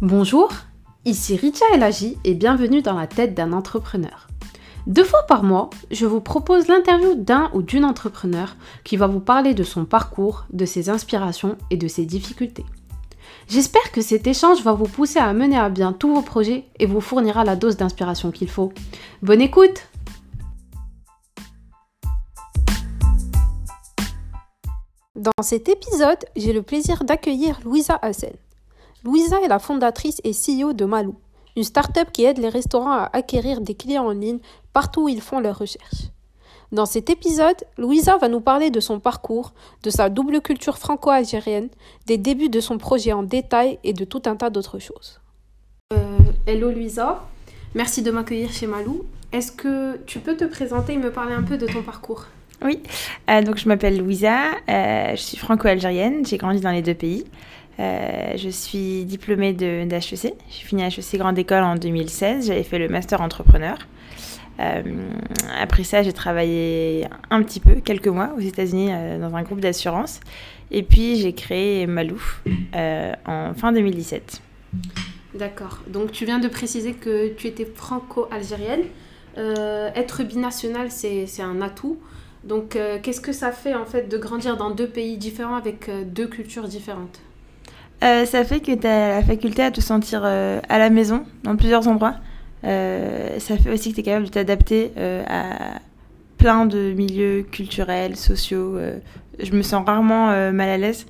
Bonjour, ici Richa Elagi et bienvenue dans la tête d'un entrepreneur. Deux fois par mois, je vous propose l'interview d'un ou d'une entrepreneur qui va vous parler de son parcours, de ses inspirations et de ses difficultés. J'espère que cet échange va vous pousser à mener à bien tous vos projets et vous fournira la dose d'inspiration qu'il faut. Bonne écoute Dans cet épisode, j'ai le plaisir d'accueillir Louisa Hassen. Louisa est la fondatrice et CEO de Malou, une start-up qui aide les restaurants à acquérir des clients en ligne partout où ils font leurs recherches. Dans cet épisode, Louisa va nous parler de son parcours, de sa double culture franco-algérienne, des débuts de son projet en détail et de tout un tas d'autres choses. Euh, hello Louisa, merci de m'accueillir chez Malou. Est-ce que tu peux te présenter et me parler un peu de ton parcours? Oui, euh, donc je m'appelle Louisa, euh, je suis franco-algérienne, j'ai grandi dans les deux pays. Euh, je suis diplômée d'HEC. J'ai fini HEC Grande École en 2016. J'avais fait le master entrepreneur. Euh, après ça, j'ai travaillé un petit peu, quelques mois, aux États-Unis euh, dans un groupe d'assurance. Et puis, j'ai créé Malou en fin 2017. D'accord. Donc, tu viens de préciser que tu étais franco-algérienne. être binational, c'est un atout. Donc, qu'est-ce que ça fait en fait de grandir dans deux pays différents avec deux cultures différentes? Euh, ça fait que tu as la faculté à te sentir euh, à la maison dans plusieurs endroits. Euh, ça fait aussi que tu es capable de t'adapter à plein de milieux culturels, sociaux. je me sens rarement mal à l'aise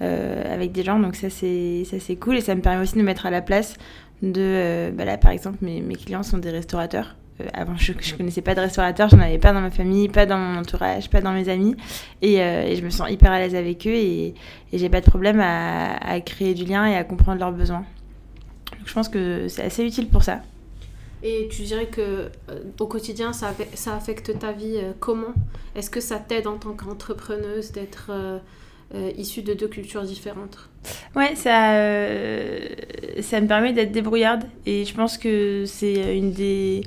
avec des gens, donc ça c'est cool et ça me permet aussi de me mettre à la place de... Bah là par exemple mes, mes clients sont des restaurateurs. Euh, avant, je ne connaissais pas de restaurateur, j'en avais pas dans ma famille, pas dans mon entourage, pas dans mes amis. Et, euh, je me sens hyper à l'aise avec eux et, et j'ai pas de problème à, créer du lien et à comprendre leurs besoins. Donc je pense que c'est assez utile pour ça. Et tu dirais que euh, au quotidien, ça, ça affecte ta vie comment? Est-ce que ça t'aide en tant qu'entrepreneuse d'être issue de deux cultures différentes? Ouais, ça, ça me permet d'être débrouillarde et je pense que c'est une des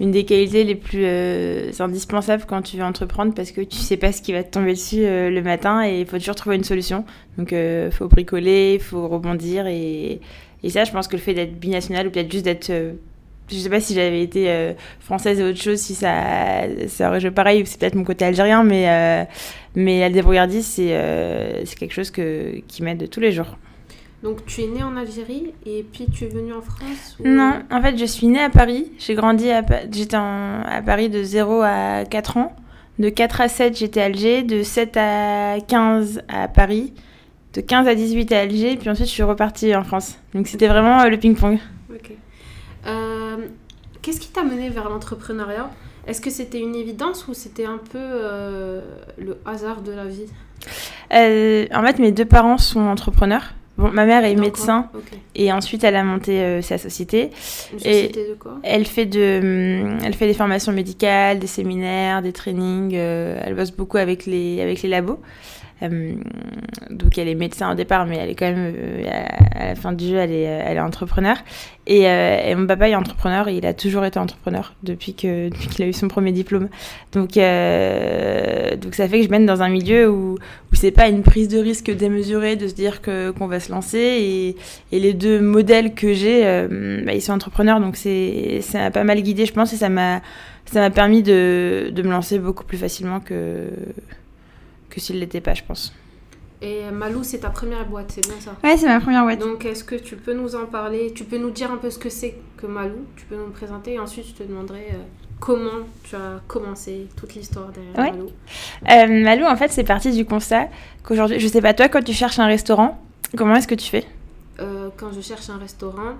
une des qualités les plus euh, indispensables quand tu veux entreprendre parce que tu sais pas ce qui va te tomber dessus euh, le matin et il faut toujours trouver une solution. Donc euh, faut bricoler, il faut rebondir et, et, ça je pense que le fait d'être binational ou peut-être juste d'être je sais pas si j'avais été française et autre chose si ça ça aurait joué pareil c'est peut-être mon côté algérien mais mais la débrouillardise c'est c'est quelque chose que qui m'aide tous les jours. Donc tu es née en Algérie et puis tu es venue en France Non, en fait je suis née à Paris. J'ai grandi à, j'étais à Paris de 0 à 4 ans. De 4 à 7 j'étais à Alger. De 7 à 15 à Paris. De 15 à 18 à Alger. Puis ensuite je suis repartie en France. Donc c'était vraiment euh, le ping-pong. Ok. Euh, qu'est-ce qui t'a mené vers l'entrepreneuriat? Est-ce que c'était une évidence ou c'était un peu euh, le hasard de la vie? En fait mes deux parents sont entrepreneurs. Bon, ma mère est médecin et ensuite elle a monté euh, sa société. Une société de quoi? Elle fait de, hum, elle fait des formations médicales, des séminaires, des trainings. Euh, elle bosse beaucoup avec les avec les labos. Euh, donc elle est médecin au départ, mais elle est quand même euh, à la fin du jeu, elle est, euh, elle est entrepreneur. Et, mon papa est entrepreneur et il a toujours été entrepreneur depuis que depuis qu'il a eu son premier diplôme. Donc donc ça fait que je mène dans un milieu où où c'est pas une prise de risque démesurée de se dire qu'on va se lancer et, les deux modèles que j'ai, bah, ils sont entrepreneurs donc ça m'a pas mal guidé je pense et ça m'a ça m'a permis de, de me lancer beaucoup plus facilement que que s'il l'était pas, je pense. Et Malou, c'est ta première boîte, c'est bien ça? Ouais, c'est ma première boîte. Donc, est-ce que tu peux nous en parler? Tu peux nous dire un peu ce que c'est que Malou? Tu peux nous le présenter et ensuite, je te demanderai euh, comment tu as commencé toute l'histoire derrière Malou. Euh, Malou, en fait, c'est parti du constat qu'aujourd'hui, je sais pas, toi, quand tu cherches un restaurant, comment est-ce que tu fais? Euh, Quand je cherche un restaurant,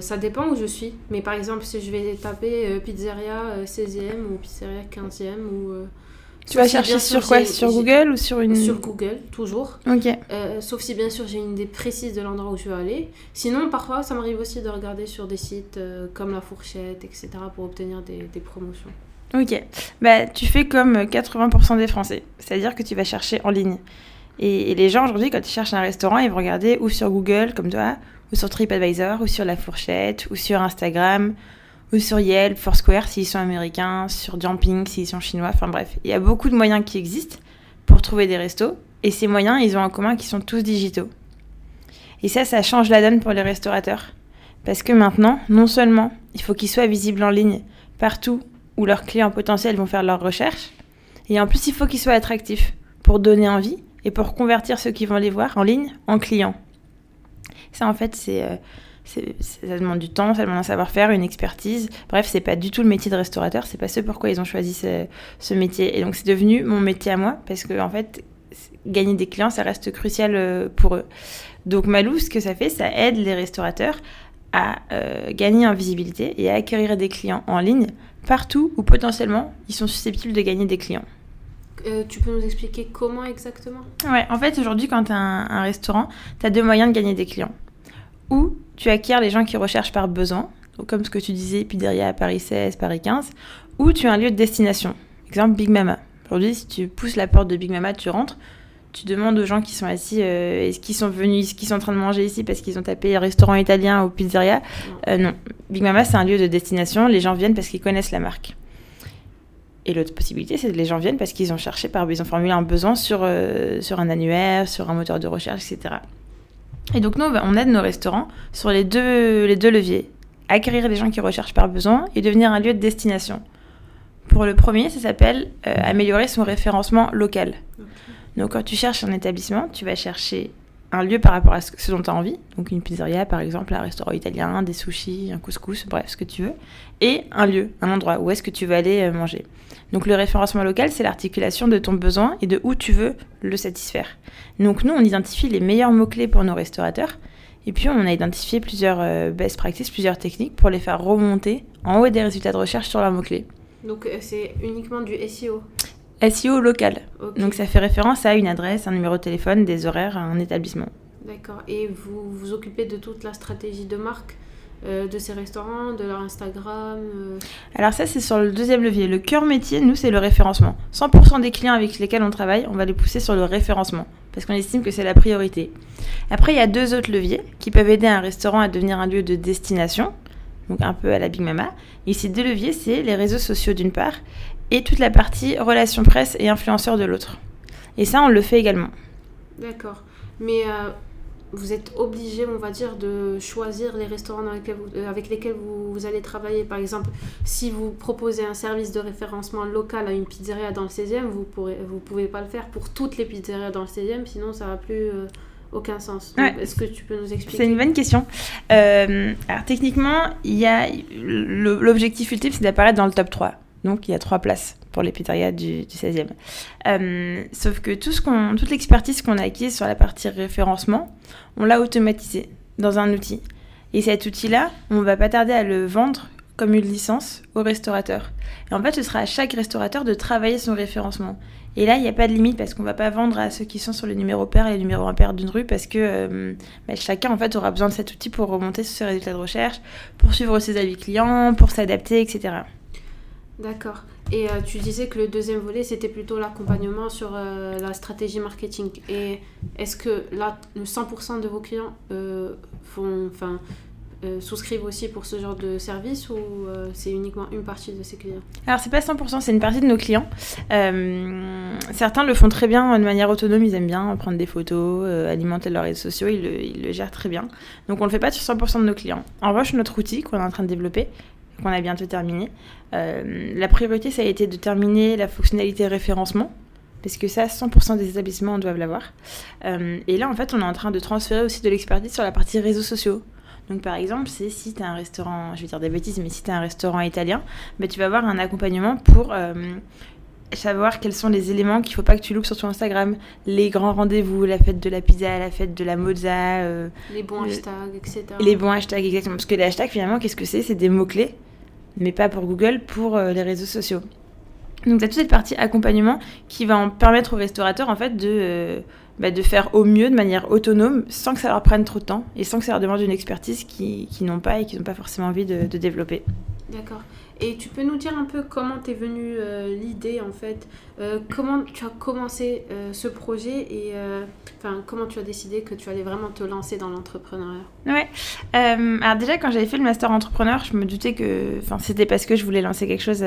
ça dépend où je suis. Mais par exemple, si je vais taper pizzeria 16e ou pizzeria 15e ou tu vas chercher sur quoi Sur Google ou sur une... Sur Google, toujours. Ok. Euh, sauf si bien sûr j'ai une idée précise de l'endroit où je veux aller. Sinon, parfois, ça m'arrive aussi de regarder sur des sites euh, comme La Fourchette, etc. pour obtenir des, des promotions. Ok. Bah, tu fais comme 80% des Français. C'est-à-dire que tu vas chercher en ligne. Et, et les gens aujourd'hui, quand ils cherchent un restaurant, ils vont regarder ou sur Google, comme toi, ou sur TripAdvisor, ou sur La Fourchette, ou sur Instagram, ou sur Yelp, Foursquare s'ils sont américains, sur Jumping s'ils sont chinois, enfin bref, il y a beaucoup de moyens qui existent pour trouver des restos, et ces moyens, ils ont en commun qu'ils sont tous digitaux. Et ça, ça change la donne pour les restaurateurs. Parce que maintenant, non seulement il faut qu'ils soient visibles en ligne partout où leurs clients potentiels vont faire leurs recherches, et en plus il faut qu'ils soient attractifs pour donner envie et pour convertir ceux qui vont les voir en ligne en clients. Ça en fait c'est euh, ça demande du temps, ça demande un savoir-faire, une expertise. Bref, c'est pas du tout le métier de restaurateur, c'est pas ce pourquoi ils ont choisi ce, métier. Et donc c'est devenu mon métier à moi parce que en fait, gagner des clients, ça reste crucial euh, pour eux. Donc Malou, ce que ça fait, ça aide les restaurateurs à euh, gagner en visibilité et à acquérir des clients en ligne partout où potentiellement ils sont susceptibles de gagner des clients. Euh, tu peux nous expliquer comment exactement? Ouais, en fait aujourd'hui quand tu as un, restaurant, tu as deux moyens de gagner des clients. Ou tu acquiers les gens qui recherchent par besoin, comme ce que tu disais, Pizzeria Paris 16, Paris 15, ou tu as un lieu de destination. Exemple Big Mama. Aujourd'hui, si tu pousses la porte de Big Mama, tu rentres, tu demandes aux gens qui sont assis, euh, est-ce qu'ils sont venus, est-ce qu'ils sont en train de manger ici parce qu'ils ont tapé restaurant italien ou pizzeria? Euh, Non. Big Mama, c'est un lieu de destination. Les gens viennent parce qu'ils connaissent la marque. Et l'autre possibilité, c'est que les gens viennent parce qu'ils ont cherché, par, ils ont formulé un besoin sur, euh, sur un annuaire, sur un moteur de recherche, etc. Et donc nous, on aide nos restaurants sur les deux, les deux leviers. Acquérir les gens qui recherchent par besoin et devenir un lieu de destination. Pour le premier, ça s'appelle améliorer son référencement local. Donc quand tu cherches un établissement, tu vas chercher un lieu par rapport à ce, dont tu as envie, donc une pizzeria par exemple, un restaurant italien, des sushis, un couscous, bref, ce que tu veux, et un lieu, un endroit où est-ce que tu veux aller euh, manger. Donc le référencement local, c'est l'articulation de ton besoin et de où tu veux le satisfaire. Donc nous, on identifie les meilleurs mots-clés pour nos restaurateurs, et puis on a identifié plusieurs euh, best practices, plusieurs techniques pour les faire remonter en haut des résultats de recherche sur leurs mots-clés. Donc euh, c'est uniquement du SEO SEO local. Donc ça fait référence à une adresse, un numéro de téléphone, des horaires, un établissement. D'accord. Et vous vous occupez de toute la stratégie de marque euh, de ces restaurants, de leur Instagram euh Alors ça c'est sur le deuxième levier. Le cœur métier, nous, c'est le référencement. 100% des clients avec lesquels on travaille, on va les pousser sur le référencement parce qu'on estime que c'est la priorité. Après, il y a deux autres leviers qui peuvent aider un restaurant à devenir un lieu de destination, donc un peu à la Big Mama. Ces deux leviers, c'est les réseaux sociaux d'une part et toute la partie relations presse et influenceurs de l'autre. Et ça, on le fait également. D'accord. Mais euh, vous êtes obligé, on va dire, de choisir les restaurants euh, avec lesquels vous, allez travailler. Par exemple, si vous proposez un service de référencement local à une pizzeria dans le 16e, vous ne vous pouvez pas le faire pour toutes les pizzerias dans le 16e, sinon ça va plus... Euh, aucun sens. Est-ce que tu peux nous expliquer C'est une bonne question. alors techniquement, il y a l'objectif ultime, c'est d'apparaître dans le top 3. Donc il y a trois places pour les pizzerias du, 16e. Euh, sauf que tout ce toute l'expertise qu'on a acquise sur la partie référencement, on l'a automatisé dans un outil. Et cet outil-là, on va pas tarder à le vendre comme une licence aux restaurateurs. Et en fait, ce sera à chaque restaurateur de travailler son référencement. Et là, il n'y a pas de limite parce qu'on va pas vendre à ceux qui sont sur le numéro pair et le numéro impair d'une rue parce que euh, bah, chacun en fait aura besoin de cet outil pour remonter sur ses résultats de recherche, pour suivre ses avis clients, pour s'adapter, etc. D'accord. Et euh, tu disais que le deuxième volet, c'était plutôt l'accompagnement sur euh, la stratégie marketing. Et est-ce que là, 100% de vos clients euh, font, enfin, souscrivent aussi pour ce genre de service ou c'est uniquement une partie de ces clients? Alors, c'est pas 100%, c'est une partie de nos clients. certains le font très bien de manière autonome, ils aiment bien prendre des photos, alimenter leurs réseaux sociaux, ils le, ils le, gèrent très bien. Donc, on le fait pas sur 100% de nos clients. En revanche, notre outil qu'on est en train de développer, qu'on a bientôt terminé. Euh, la priorité, ça a été de terminer la fonctionnalité référencement, parce que ça, 100% des établissements doivent l'avoir. Euh, et là, en fait, on est en train de transférer aussi de l'expertise sur la partie réseaux sociaux. Donc, par exemple, c'est si tu as un restaurant, je vais dire des bêtises, mais si tu as un restaurant italien, bah, tu vas avoir un accompagnement pour euh, savoir quels sont les éléments qu'il ne faut pas que tu loupes sur ton Instagram. Les grands rendez-vous, la fête de la pizza, la fête de la mozza. les bons hashtags, etc. Les bons hashtags, exactement. Parce que les hashtags, finalement, qu'est-ce que c'est? C'est des mots-clés mais pas pour Google, pour euh, les réseaux sociaux. Donc, tu as toute cette partie accompagnement qui va en permettre aux restaurateurs en fait de, euh, bah, de faire au mieux de manière autonome sans que ça leur prenne trop de temps et sans que ça leur demande une expertise qu'ils n'ont pas et qu'ils n'ont pas forcément envie de, de développer. D'accord. Et tu peux nous dire un peu comment t'es venue euh, l'idée en fait euh, Comment tu as commencé euh, ce projet et comment tu as décidé que tu allais vraiment te lancer dans l'entrepreneuriat? Ouais. alors déjà quand j'avais fait le master entrepreneur, je me doutais que c'était parce que je voulais lancer quelque chose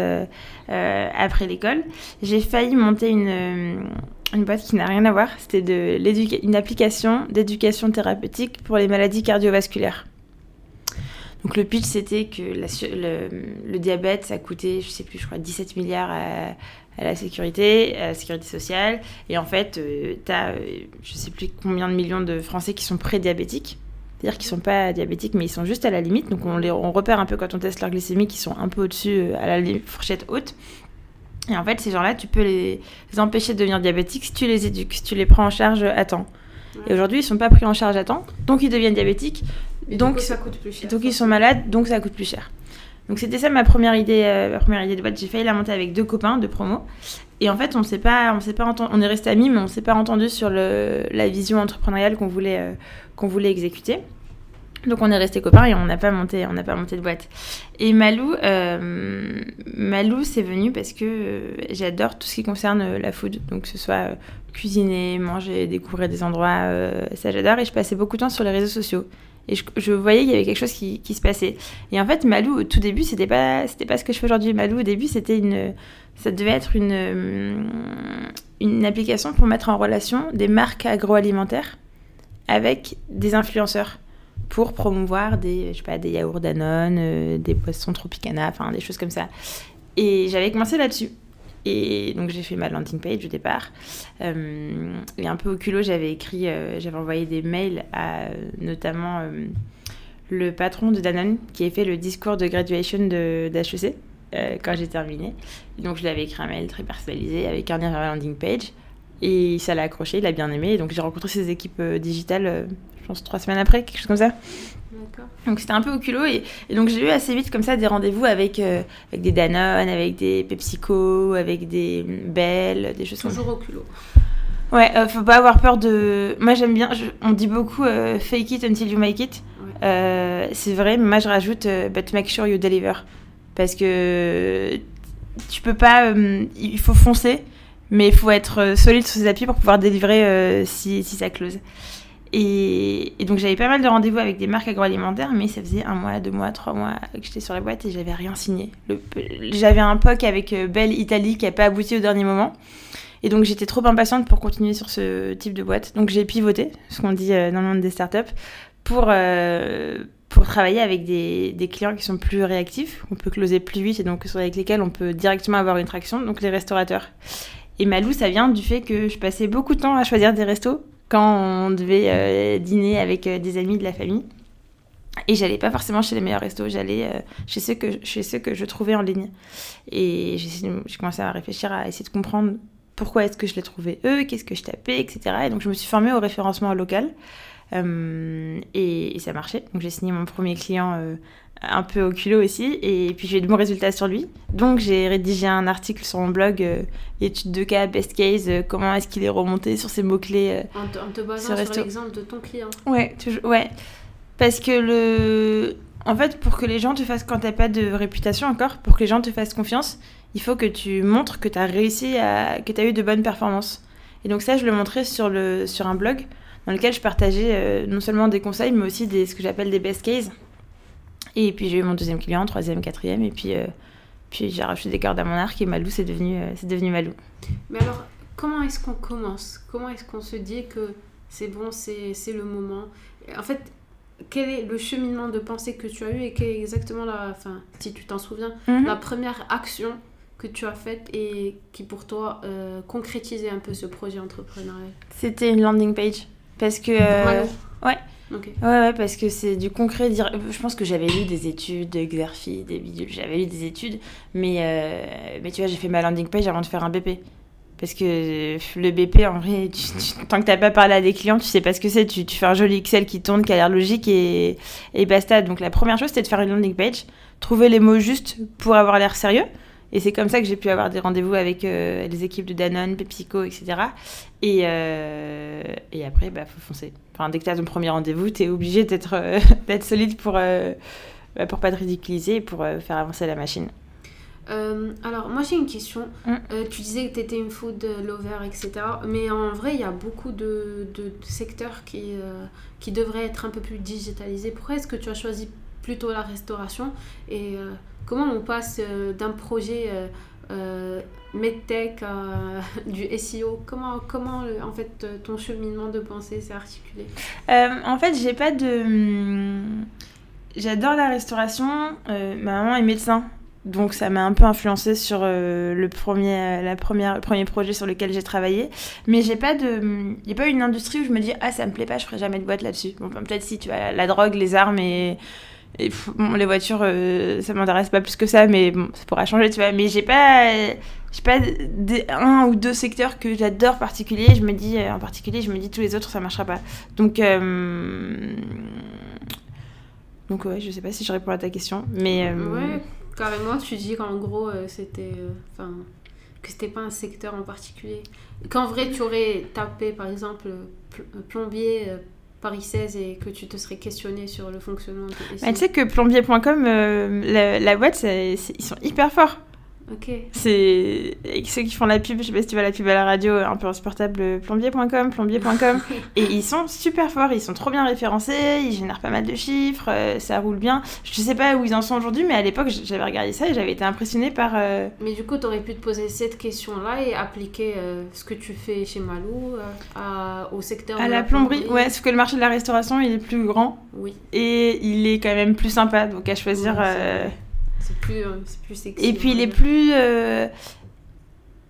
après l'école. J'ai failli monter une une boîte qui n'a rien à voir. C'était une application d'éducation thérapeutique pour les maladies cardiovasculaires. Donc le pitch, c'était que le, diabète, ça coûtait, je sais plus, je crois 17 milliards à, la sécurité, à la sécurité sociale. Et en fait, euh, tu as, euh, je sais plus combien de millions de Français qui sont pré-diabétiques. C'est-à-dire qu'ils sont pas diabétiques, mais ils sont juste à la limite. Donc on, les, on repère un peu quand on teste leur glycémie qu'ils sont un peu au-dessus, euh, à la fourchette haute. Et en fait, ces gens-là, tu peux les, empêcher de devenir diabétiques si tu les éduques, si tu les prends en charge à temps. Et aujourd'hui, ils sont pas pris en charge à temps, donc ils deviennent diabétiques. Donc, ça coûte plus cher. Donc ils sont malades, donc ça coûte plus cher. Donc c'était ça ma première idée, euh, ma première idée de boîte. J'ai failli la monter avec deux copains de promo. Et en fait, on s'est pas, on s'est pas entendu, on est resté amis, mais on s'est pas entendu sur le, la vision entrepreneuriale qu'on voulait, euh, qu'on voulait exécuter. Donc on est resté copains et on n'a pas monté, on n'a pas monté de boîte. Et Malou, euh, Malou, c'est venu parce que euh, j'adore tout ce qui concerne la food, donc que ce soit cuisiner, manger, découvrir des endroits, ça j'adore. Et je passais beaucoup de temps sur les réseaux sociaux. Et je, voyais qu'il y avait quelque chose qui, se passait. Et en fait, Malou, au tout début, c'était pas, c'était pas ce que je fais aujourd'hui. Malou, au début, c'était une, ça devait être une, une application pour mettre en relation des marques agroalimentaires avec des influenceurs pour promouvoir des, je sais pas, des yaourts Danone, euh, des poissons Tropicana, enfin des choses comme ça. Et j'avais commencé là-dessus. Et donc j'ai fait ma landing page au départ. Euh, et un peu au culot, j'avais écrit, euh, j'avais envoyé des mails à notamment le patron de Danone qui a fait le discours de graduation d'HEC quand j'ai terminé. donc je lui avais écrit un mail très personnalisé avec un lien vers la landing page. Et ça l'a accroché, il a bien aimé. donc j'ai rencontré ses équipes digitales je pense trois semaines après, quelque chose comme ça. Donc c'était un peu au culot et, donc j'ai eu assez vite comme ça des rendez-vous avec, euh, avec des Danone, avec des PepsiCo, avec des Bell, des choses comme ça. Toujours au culot. Ouais, euh, faut pas avoir peur de. Moi j'aime bien, on dit beaucoup euh, fake it until you make it. c'est vrai, mais moi je rajoute but make sure you deliver. Parce que tu peux pas. il faut foncer, mais il faut être solide sur ses appuis pour pouvoir délivrer si, si ça close. Et, donc j'avais pas mal de rendez-vous avec des marques agroalimentaires, mais ça faisait un mois, deux mois, trois mois que j'étais sur la boîte et j'avais rien signé. J'avais un POC avec euh, Belle Italie qui n'a pas abouti au dernier moment. Et donc j'étais trop impatiente pour continuer sur ce type de boîte. Donc j'ai pivoté, ce qu'on dit euh, dans le monde des startups, pour, euh, pour travailler avec des, clients qui sont plus réactifs, on peut closer plus vite et donc avec lesquels on peut directement avoir une traction, donc les restaurateurs. Et Malou, ça vient du fait que je passais beaucoup de temps à choisir des restos quand on devait euh, dîner avec euh, des amis de la famille. Et j'allais pas forcément chez les meilleurs restos, j'allais euh, chez, ceux que, chez ceux que je trouvais en ligne. Et j'ai commencé à réfléchir, à essayer de comprendre pourquoi est-ce que je les trouvais eux, qu'est-ce que je tapais, etc. Et donc je me suis formée au référencement local. Et, ça marchait. Donc j'ai signé mon premier client un peu au culot aussi, et puis j'ai eu de bons résultats sur lui. Donc j'ai rédigé un article sur mon blog, euh, étude de cas, best case, euh, comment est-ce qu'il est remonté sur ces mots-clés. Euh, en, te, basant sur, l'exemple de ton client. Ouais, toujours, ouais. Parce que le... En fait, pour que les gens te fassent, quand t'as pas de réputation encore, pour que les gens te fassent confiance, il faut que tu montres que tu as réussi, à... que tu as eu de bonnes performances. Et donc ça, je le montrais sur, le... sur un blog dans lequel je partageais non seulement des conseils, mais aussi des... ce que j'appelle des best cases. Et puis j'ai eu mon deuxième client, troisième, quatrième, et puis, euh, puis j'ai rajouté des cordes à mon arc et Malou, c'est devenu, euh, c'est devenu Malou. Mais alors, comment est-ce qu'on commence? Comment est-ce qu'on se dit que c'est bon, c'est, c'est le moment? En fait, quel est le cheminement de pensée que tu as eu et quelle est exactement la, enfin, si tu t'en souviens, mhm. la première action que tu as faite et qui pour toi euh, concrétisait un peu ce projet entrepreneurial? C'était une landing page. Parce que... ouais. Ouais, ouais, parce que c'est du concret. Je pense que j'avais lu des études de Xerfi, des bidules, j'avais lu des études, mais, euh, mais tu vois, j'ai fait ma landing page avant de faire un BP. Parce que le BP, en vrai, tant que t'as pas parlé à des clients, tu sais pas ce que c'est. Tu, tu, fais un joli Excel qui tourne, qui a l'air logique et, et basta. Donc la première chose, c'était de faire une landing page, trouver les mots justes pour avoir l'air sérieux. Et c'est comme ça que j'ai pu avoir des rendez-vous avec euh, les équipes de Danone, PepsiCo, etc. Et, euh, et après, bah, faut foncer. Enfin, dès que tu as ton premier rendez-vous, tu es obligé d'être euh, solide pour, euh, bah, pour pas te ridiculiser et pour faire avancer la machine. alors, moi j'ai une question. Mm. tu disais que tu étais une food lover, etc. Mais en vrai, il y a beaucoup de, de, secteurs qui, qui devraient être un peu plus digitalisés. Pourquoi est-ce que tu as choisi plutôt la restauration Et comment on passe d'un projet euh, medtech, euh, du SEO. Comment, comment en fait, ton cheminement de pensée s'est articulé? En fait, j'ai pas de. Hum, j'adore la restauration. ma maman est médecin. Donc ça m'a un peu influencé sur le premier la première premier projet sur lequel j'ai travaillé mais j'ai pas de il y a pas une industrie où je me dis ah ça me plaît pas je ferai jamais de boîte là-dessus bon peut-être si tu vois la drogue les armes et les voitures, euh, ça m'intéresse pas plus que ça, mais ça pourra changer, tu vois. Mais j'ai pas, j'ai pas un ou deux secteurs que j'adore particulier. Je me dis, euh, en particulier, je me dis tous les autres, ça marchera pas. Donc, euh, donc ouais, je sais pas si je réponds à ta question, mais ouais, carrément, tu dis qu'en gros, c'était, enfin, que c'était pas un secteur en particulier. Qu'en vrai, tu aurais tapé, par exemple, plombier Paris 16 et que tu te serais questionné sur le fonctionnement de bah, Tu sais que plombier.com, euh, la, la, boîte, ils sont hyper forts. Ok. C'est ceux qui font la pub, je sais pas si tu vois la pub à la radio, un peu insupportable, plombier.com, plombier.com. et ils sont super forts, ils sont trop bien référencés, ils génèrent pas mal de chiffres, euh, ça roule bien. Je sais pas où ils en sont aujourd'hui, mais à l'époque, j'avais regardé ça et j'avais été impressionnée par. Euh, mais du coup, tu aurais pu te poser cette question-là et appliquer euh, ce que tu fais chez Malou au secteur à la, plomberie. Ouais, sauf que le marché de la restauration, il est plus grand. Oui. Et il est quand même plus sympa, donc à choisir. C'est plus, euh, plus sexy. Et puis il est plus, euh,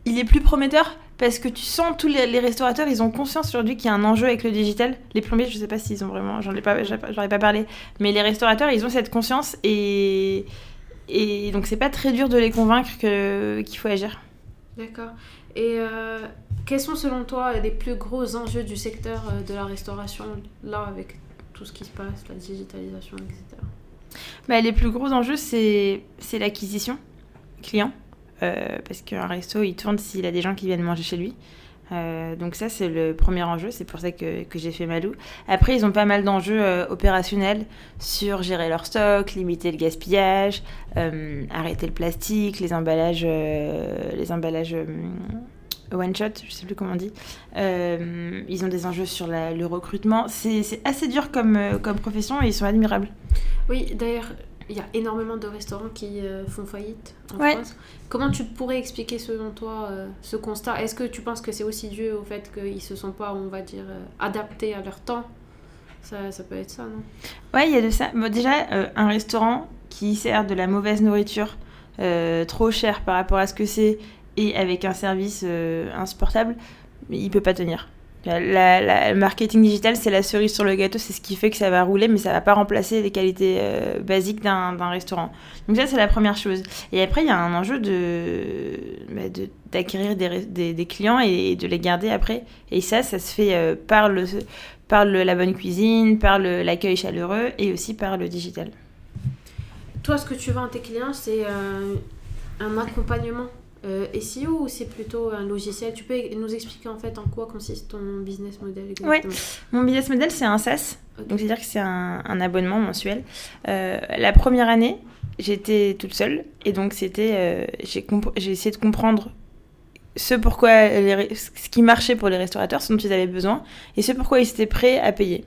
il est plus prometteur parce que tu sens tous les, restaurateurs, ils ont conscience aujourd'hui qu'il y a un enjeu avec le digital. Les plombiers, je sais pas s'ils ont vraiment, j'en ai pas, pas parlé, mais les restaurateurs, ils ont cette conscience et et donc c'est pas très dur de les convaincre que qu'il faut agir. D'accord. Et euh, quels sont selon toi les plus gros enjeux du secteur de la restauration là avec tout ce qui se passe, la digitalisation, etc. bah, Les plus gros enjeux, c'est l'acquisition client. Euh, parce qu'un resto, il tourne s'il a des gens qui viennent manger chez lui. Euh, donc ça, c'est le premier enjeu. C'est pour ça que, que j'ai fait Malou. Après, ils ont pas mal d'enjeux euh, opérationnels sur gérer leur stock, limiter le gaspillage, arrêter le plastique, les emballages, les emballages one shot, je sais plus comment on dit. ils ont des enjeux sur le recrutement. C'est assez dur comme, comme profession et ils sont admirables. Oui, d'ailleurs, il y a énormément de restaurants qui euh, font faillite en France. Comment tu pourrais expliquer selon toi euh, ce constat? Est-ce que tu penses que c'est aussi dû au fait qu'ils se sont pas, on va dire, euh, adaptés à leur temps? Ça, ça, peut être ça, non? Ouais, il y a de ça. Bon, déjà, un restaurant qui sert de la mauvaise nourriture, trop cher par rapport à ce que c'est, et avec un service insupportable, il peut pas tenir. Le marketing digital, c'est la cerise sur le gâteau, c'est ce qui fait que ça va rouler, mais ça va pas remplacer les qualités euh, basiques d'un restaurant. Donc ça, c'est la première chose. Et après, il y a un enjeu de bah, d'acquérir des, des, clients et de les garder après. Et ça, ça se fait euh, par, le, par le, la bonne cuisine, par l'accueil chaleureux et aussi par le digital. Toi, ce que tu vends à tes clients, c'est euh, un accompagnement euh, SEO ou c'est plutôt un logiciel? Tu peux nous expliquer en fait en quoi consiste ton business model exactement? Mon business model c'est un SaaS, donc c'est-à-dire que c'est un, abonnement mensuel. Euh, la première année, j'étais toute seule. Et donc c'était, euh, j'ai essayé de comprendre ce pourquoi ce qui marchait pour les restaurateurs, ce dont ils avaient besoin et ce pourquoi ils étaient prêts à payer.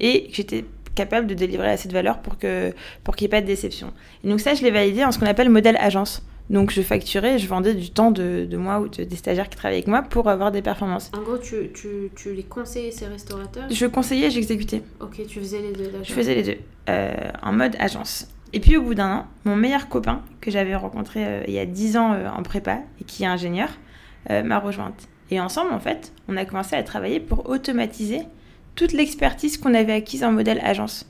Et j'étais capable de délivrer assez de valeur pour que pour qu'il n'y ait pas de déception. Et donc ça, je l'ai validé en ce qu'on appelle modèle agence. Donc je facturais, je vendais du temps de, de moi ou des stagiaires qui travaillaient avec moi pour avoir des performances. En gros, tu, tu, tu les conseillais ces restaurateurs? Je conseillais, j'exécutais. Ok, tu faisais les deux Je faisais les deux, euh, en mode agence. Et puis au bout d'un an, mon meilleur copain que j'avais rencontré euh, il y a 10 ans euh, en prépa et qui est ingénieur m'a rejointe. Et ensemble, en fait, on a commencé à travailler pour automatiser toute l'expertise qu'on avait acquise en modèle agence.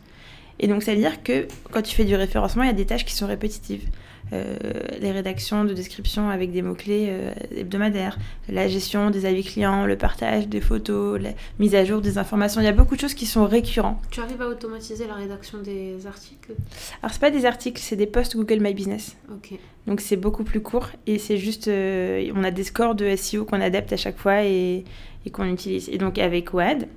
Et donc, ça veut dire que quand tu fais du référencement, il y a des tâches qui sont répétitives. Euh, les rédactions de descriptions avec des mots-clés euh, hebdomadaires, la gestion des avis clients, le partage des photos, la mise à jour des informations. Il y a beaucoup de choses qui sont récurrentes. Tu arrives à automatiser la rédaction des articles? Alors, c'est pas des articles, c'est des posts Google My Business. Ok. Donc, c'est beaucoup plus court et c'est juste. Euh, on a des scores de SEO qu'on adapte à chaque fois et, et qu'on utilise. Et donc, avec WAD,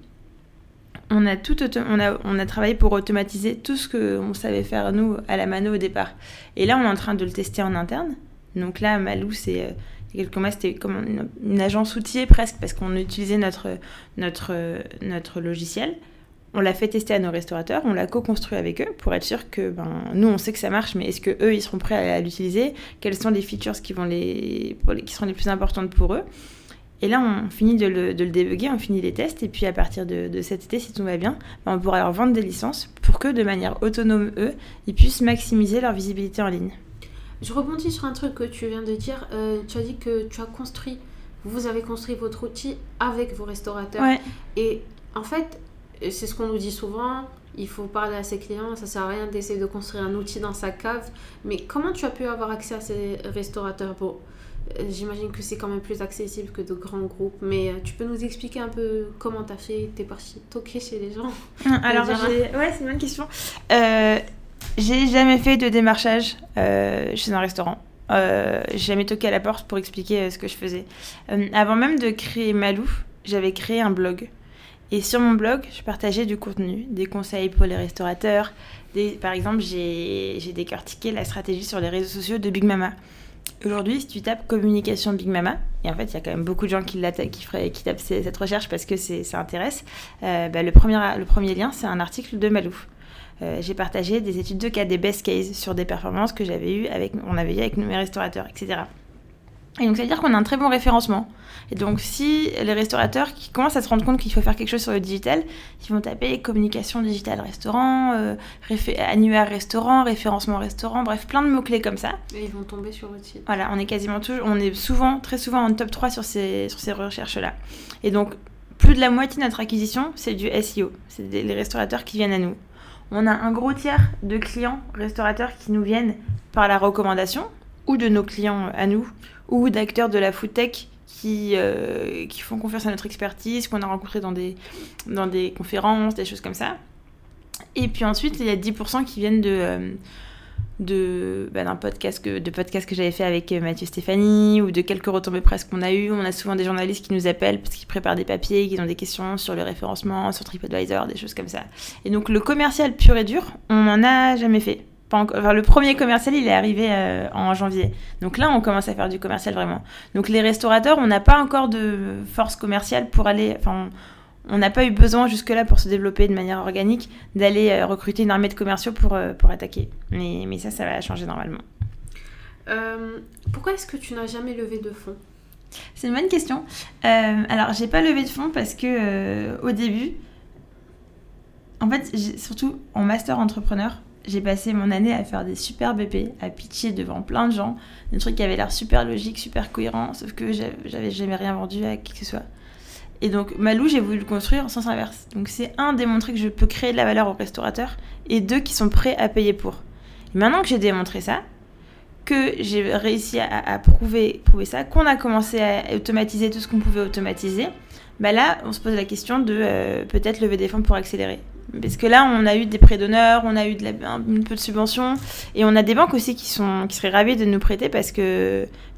on a, tout on, a, travaillé pour automatiser tout ce qu'on savait faire, nous, à la mano au départ. Et là, on est en train de le tester en interne. Donc là, Malou, c'est euh, quelques mois, c'était comme une, agence outillée presque, parce qu'on utilisait notre logiciel. on l'a fait tester à nos restaurateurs, on l'a co-construit avec eux pour être sûr que ben, nous on sait que ça marche, mais est-ce que eux ils seront prêts à, l'utiliser? Quelles sont les features qui, vont les, qui seront les plus importantes pour eux? Et là on finit de le, de le débugger, on finit les tests, et puis à partir de, cet été, si tout va bien, ben, on pourra leur vendre des licences pour que de manière autonome eux, ils puissent maximiser leur visibilité en ligne. Je rebondis sur un truc que tu viens de dire. Euh, tu as dit que tu as construit, vous avez construit votre outil avec vos restaurateurs. Et en fait, c'est ce qu'on nous dit souvent, il faut parler à ses clients, ça sert à rien d'essayer de construire un outil dans sa cave. Mais comment tu as pu avoir accès à ces restaurateurs? Bon, euh, j'imagine que c'est quand même plus accessible que de grands groupes, mais euh, tu peux nous expliquer un peu comment tu as fait T'es parti toquer chez les gens? Alors, ouais, c'est une bonne question. Euh, j'ai jamais fait de démarchage chez un restaurant. Euh, j'ai jamais toqué à la porte pour expliquer ce que je faisais. avant même de créer Malou, j'avais créé un blog et sur mon blog, je partageais du contenu, des conseils pour les restaurateurs. Par exemple, j'ai décortiqué la stratégie sur les réseaux sociaux de Big Mama. Aujourd'hui, si tu tapes communication Big Mama, et en fait, il y a quand même beaucoup de gens qui, qui, qui tapent cette recherche parce que ça intéresse, euh, bah, le, premier, le premier lien, c'est un article de Malou. Euh, j'ai partagé des études de cas, des best cases sur des performances que j'avais eues avec, on avait avec mes restaurateurs, etc. Et donc, ça veut dire qu'on a un très bon référencement. Et donc, si les restaurateurs qui commencent à se rendre compte qu'il faut faire quelque chose sur le digital, ils vont taper communication digitale restaurant, euh, annuaire restaurant, référencement restaurant, bref, plein de mots-clés comme ça. Et ils vont tomber sur votre site. Voilà, on est quasiment toujours, on est souvent, très souvent en top 3 sur ces, sur ces recherches-là. Et donc, plus de la moitié de notre acquisition, c'est du SEO. C'est les restaurateurs qui viennent à nous. On a un gros tiers de clients restaurateurs qui nous viennent par la recommandation ou de nos clients à nous ou d'acteurs de la food tech qui, euh, qui font confiance à notre expertise, qu'on a rencontré dans des, dans des conférences, des choses comme ça. Et puis ensuite, il y a 10% qui viennent de, euh, de, bah, d'un podcast que, de podcast que j'avais fait avec euh, Mathieu Stéphanie ou de quelques retombées presse qu'on a eu. On a souvent des journalistes qui nous appellent parce qu'ils préparent des papiers, qu'ils ont des questions sur le référencement, sur TripAdvisor, des choses comme ça. Et donc le commercial pur et dur, on n'en a jamais fait le premier commercial, il est arrivé euh, en janvier. Donc là, on commence à faire du commercial vraiment. Donc les restaurateurs, on n'a pas encore de force commerciale pour aller. Enfin, on n'a pas eu besoin jusque-là pour se développer de manière organique d'aller euh, recruter une armée de commerciaux pour, euh, pour attaquer. Mais, mais, ça, ça va changer normalement. pourquoi est-ce que tu n'as jamais levé de fonds? C'est une bonne question. alors, j'ai pas levé de fonds parce que au début, en fait, surtout en master entrepreneur, j'ai passé mon année à faire des super BP, à pitcher devant plein de gens, des trucs qui avaient l'air super logiques, super cohérents, sauf que j'avais jamais rien vendu à qui que ce soit. Et donc, Malou, j'ai voulu le construire en sens inverse. Donc, c'est un, démontrer que je peux créer de la valeur aux restaurateurs, et deux, qui sont prêts à payer pour. maintenant que j'ai démontré ça, que j'ai réussi à, prouver, prouver ça, qu'on a commencé à automatiser tout ce qu'on pouvait automatiser, bah là, on se pose la question de euh, peut-être lever des fonds pour accélérer. Parce que là, on a eu des prêts d'honneur, on a eu un, peu de subventions, et on a des banques aussi qui, sont, qui seraient ravies de nous prêter parce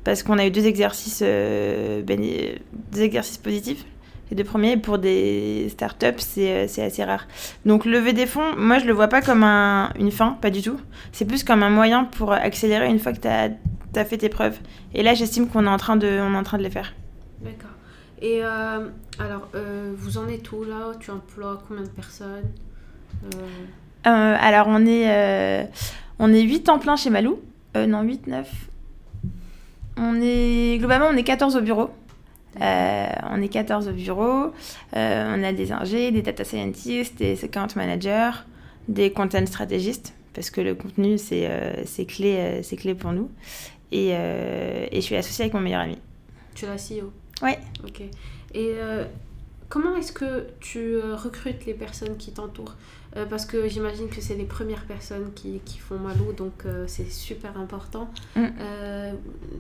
parce qu'on a eu deux exercices, euh, deux exercices positifs. Les deux premiers, pour des startups, c'est euh, assez rare. Donc lever des fonds, moi je le vois pas comme un, une fin, pas du tout. C'est plus comme un moyen pour accélérer une fois que tu as, fait tes preuves. Et là, j'estime qu'on est, en train de, est en train de les faire. D'accord. Et euh, alors, euh, vous en êtes où là? Tu emploies combien de personnes? Euh, Alors, on est, on est 8 en plein chez Malou. non, 8, 9. On est, globalement, on est 14 au bureau. on est 14 au bureau. on a des ingés, des data scientists, des account managers, des content stratégistes, parce que le contenu, c'est clé, c'est clé pour nous. Et, et je suis associée avec mon meilleur ami. Tu es la CEO oui. Ok. Et euh, comment est-ce que tu euh, recrutes les personnes qui t'entourent? Euh, Parce que j'imagine que c'est les premières personnes qui, qui font Malou, donc c'est super important. Mm.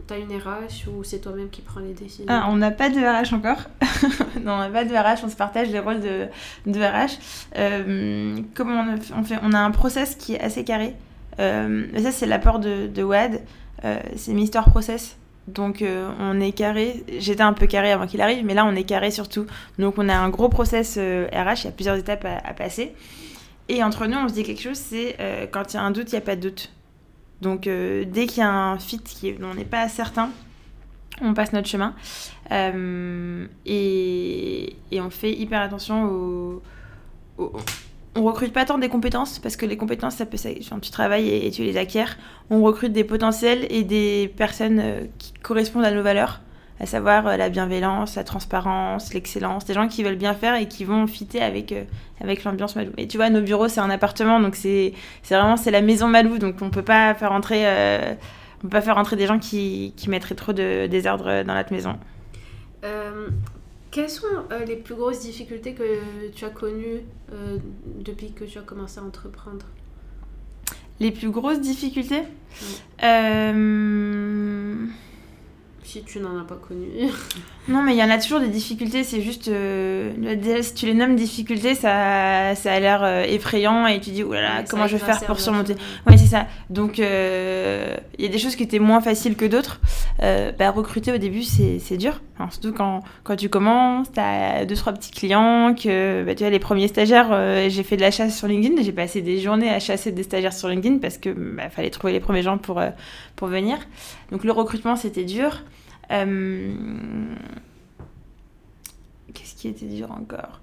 tu as une RH ou c'est toi-même qui prends les décisions? Ah, On n'a pas de RH encore. non, on n'a pas de RH, on se partage les rôles de, de RH. comment on, fait On a un process qui est assez carré. ça, c'est l'apport de, de WAD. c'est Mister Process. Donc euh, on est carré. J'étais un peu carré avant qu'il arrive, mais là on est carré surtout. Donc on a un gros process RH, euh, il y a plusieurs étapes à, passer. Et entre nous, on se dit quelque chose, c'est euh, quand il y a un doute, il n'y a pas de doute. Donc dès qu'il y a un fit qui on n'est pas certain, on passe notre chemin. Et, et, on fait hyper attention au, on recrute pas tant des compétences parce que les compétences, ça peut, ça, tu travailles et, tu les acquiers. On recrute des potentiels et des personnes euh, qui correspondent à nos valeurs, à savoir euh, la bienveillance, la transparence, l'excellence, des gens qui veulent bien faire et qui vont fitter avec euh, avec l'ambiance Malou. Et tu vois, nos bureaux, c'est un appartement, donc c'est c'est vraiment c'est la maison Malou, donc on peut pas faire entrer on peut pas faire entrer des gens qui, qui mettraient trop de désordre dans notre maison. Quelles sont euh, les plus grosses difficultés que tu as connues euh, depuis que tu as commencé à entreprendre? Les plus grosses difficultés? Euh, si tu n'en as pas connu. non, mais il y en a toujours des difficultés. C'est juste. Si tu les nommes difficultés, ça, ça a l'air effrayant et tu dis, oh là là, comment je vais faire pour surmonter? Ouais, c'est ça. Donc, il y a des choses qui étaient moins faciles que d'autres. Bah, recruter au début, c'est dur. Surtout quand, quand tu commences, tu as deux, trois petits clients, que bah, tu as les premiers stagiaires. j'ai fait de la chasse sur LinkedIn. J'ai passé des journées à chasser des stagiaires sur LinkedIn parce que bah, fallait trouver les premiers gens pour, pour venir. Donc, le recrutement, c'était dur. Euh, qu'est-ce qui était dur encore?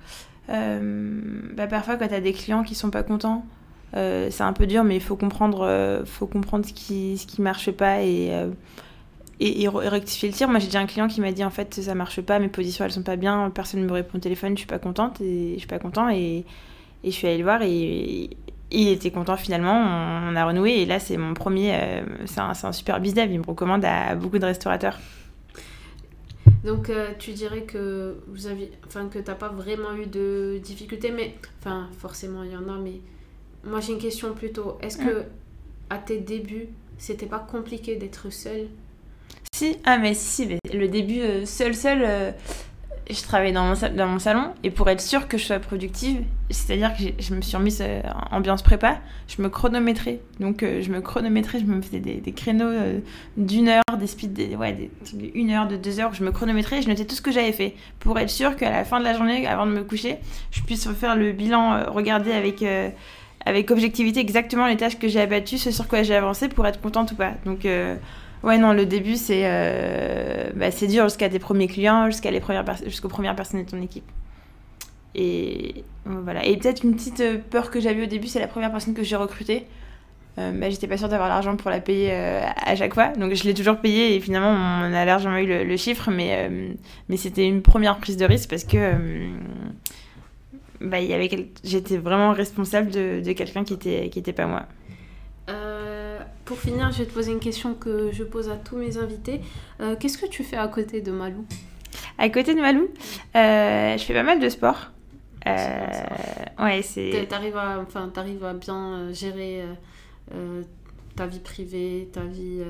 Euh, bah, Parfois, quand tu as des clients qui sont pas contents, euh, c'est un peu dur, mais il faut comprendre, faut comprendre ce qui ce qui marche pas et, et, rectifier le tir. Moi, j'ai déjà un client qui m'a dit en fait, ça marche pas, mes positions elles sont pas bien, personne ne me répond au téléphone, je suis pas contente et je suis pas content et, et je suis allée le voir et, il était content finalement, on, a renoué et là c'est mon premier, c'est un, un, super business, il me recommande à beaucoup de restaurateurs. Donc euh, tu dirais que vous avez, enfin que t'as pas vraiment eu de difficultés, mais enfin forcément il y en a, mais moi j'ai une question plutôt. Est-ce que à tes débuts c'était pas compliqué d'être seule Ah mais si, mais le début euh, seul seul, euh, je travaillais dans mon, salon et pour être sûre que je sois productive, c'est-à-dire que je me suis remise euh, ambiance prépa, je me chronométrais. Donc euh, je me chronométrais, je me faisais des, créneaux d'une heure, des speeds, des, ouais, une heure, de deux heures, je me chronométrais, je notais tout ce que j'avais fait pour être sûre qu'à la fin de la journée, avant de me coucher, je puisse faire le bilan, regarder avec avec objectivité exactement les tâches que j'ai abattues, ce sur quoi j'ai avancé pour être contente ou pas. Donc Ouais, non, le début, c'est euh, bah, dur jusqu'à tes premiers clients, jusqu'à les premières jusqu'aux premières personnes de ton équipe. Et voilà. Et peut-être une petite euh, peur que j'avais au début, c'est la première personne que j'ai recrutée. Euh, bah, j'étais pas sûre d'avoir l'argent pour la payer euh, à chaque fois. Donc je l'ai toujours payée et finalement on a largement eu le, chiffre, mais, mais c'était une première prise de risque parce que bah, j'étais vraiment responsable de, de quelqu'un qui était, qui était pas moi. Pour finir, je vais te poser une question que je pose à tous mes invités. Euh, qu'est-ce que tu fais à côté de Malou? À côté de Malou, euh, je fais pas mal de sport. Euh, ouais, c'est. T'arrives à, enfin, arrives à bien gérer ta vie privée, ta vie.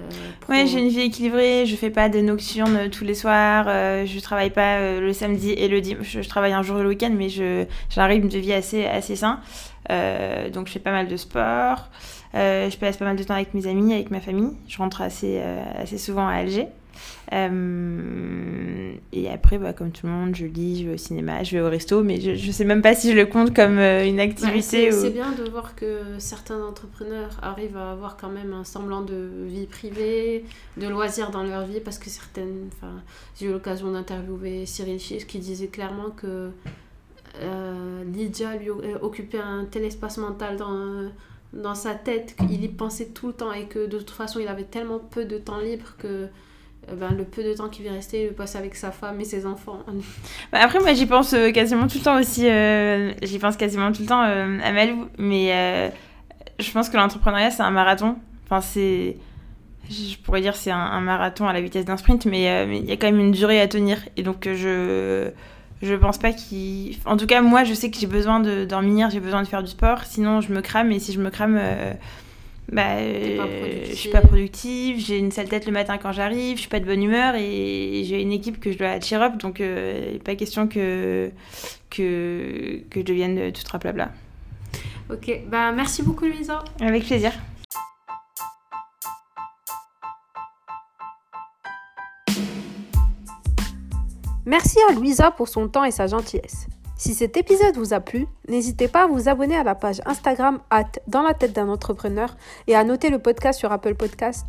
pro. Ouais, j'ai une vie équilibrée. Je fais pas de nocturnes tous les soirs. je travaille pas le samedi et le dimanche. Je, travaille un jour le week-end, mais j'ai un rythme de vie assez assez sain. donc je fais pas mal de sport. Euh, je passe pas mal de temps avec mes amis, avec ma famille. Je rentre assez, euh, assez souvent à Alger. Euh, et après, bah, comme tout le monde, je lis, je vais au cinéma, je vais au resto, mais je, je sais même pas si je le compte comme une activité. c'est bien de voir que certains entrepreneurs arrivent à avoir quand même un semblant de vie privée, de loisirs dans leur vie, parce que certaines. J'ai eu l'occasion d'interviewer Cyril Chiche qui disait clairement que Lydia lui occupait un tel espace mental dans dans sa tête qu'il y pensait tout le temps et que de toute façon il avait tellement peu de temps libre que euh, ben, le peu de temps qui lui restait, il le passe avec sa femme et ses enfants. Bah, après, moi, j'y pense euh, quasiment tout le temps aussi. Euh, j'y pense quasiment tout le temps à Malou. Mais je pense que l'entrepreneuriat, c'est un marathon. Enfin, c'est... Je pourrais dire c'est un, marathon à la vitesse d'un sprint, mais il y a quand même une durée à tenir. Et donc, je je pense pas qu'il. En tout cas, moi, je sais que j'ai besoin de dormir, j'ai besoin de faire du sport. Sinon, je me crame. Et si je me crame, euh, bah, je suis pas productive. J'ai une sale tête le matin quand j'arrive. Je suis pas de bonne humeur et j'ai une équipe que je dois cheer up. Donc, euh, pas question que que que je devienne tout raplabla. Ok. Bah, merci beaucoup, Louisa. Avec plaisir. Merci à Louisa pour son temps et sa gentillesse. Si cet épisode vous a plu, n'hésitez pas à vous abonner à la page Instagram at dans la tête d'un entrepreneur et à noter le podcast sur Apple Podcast.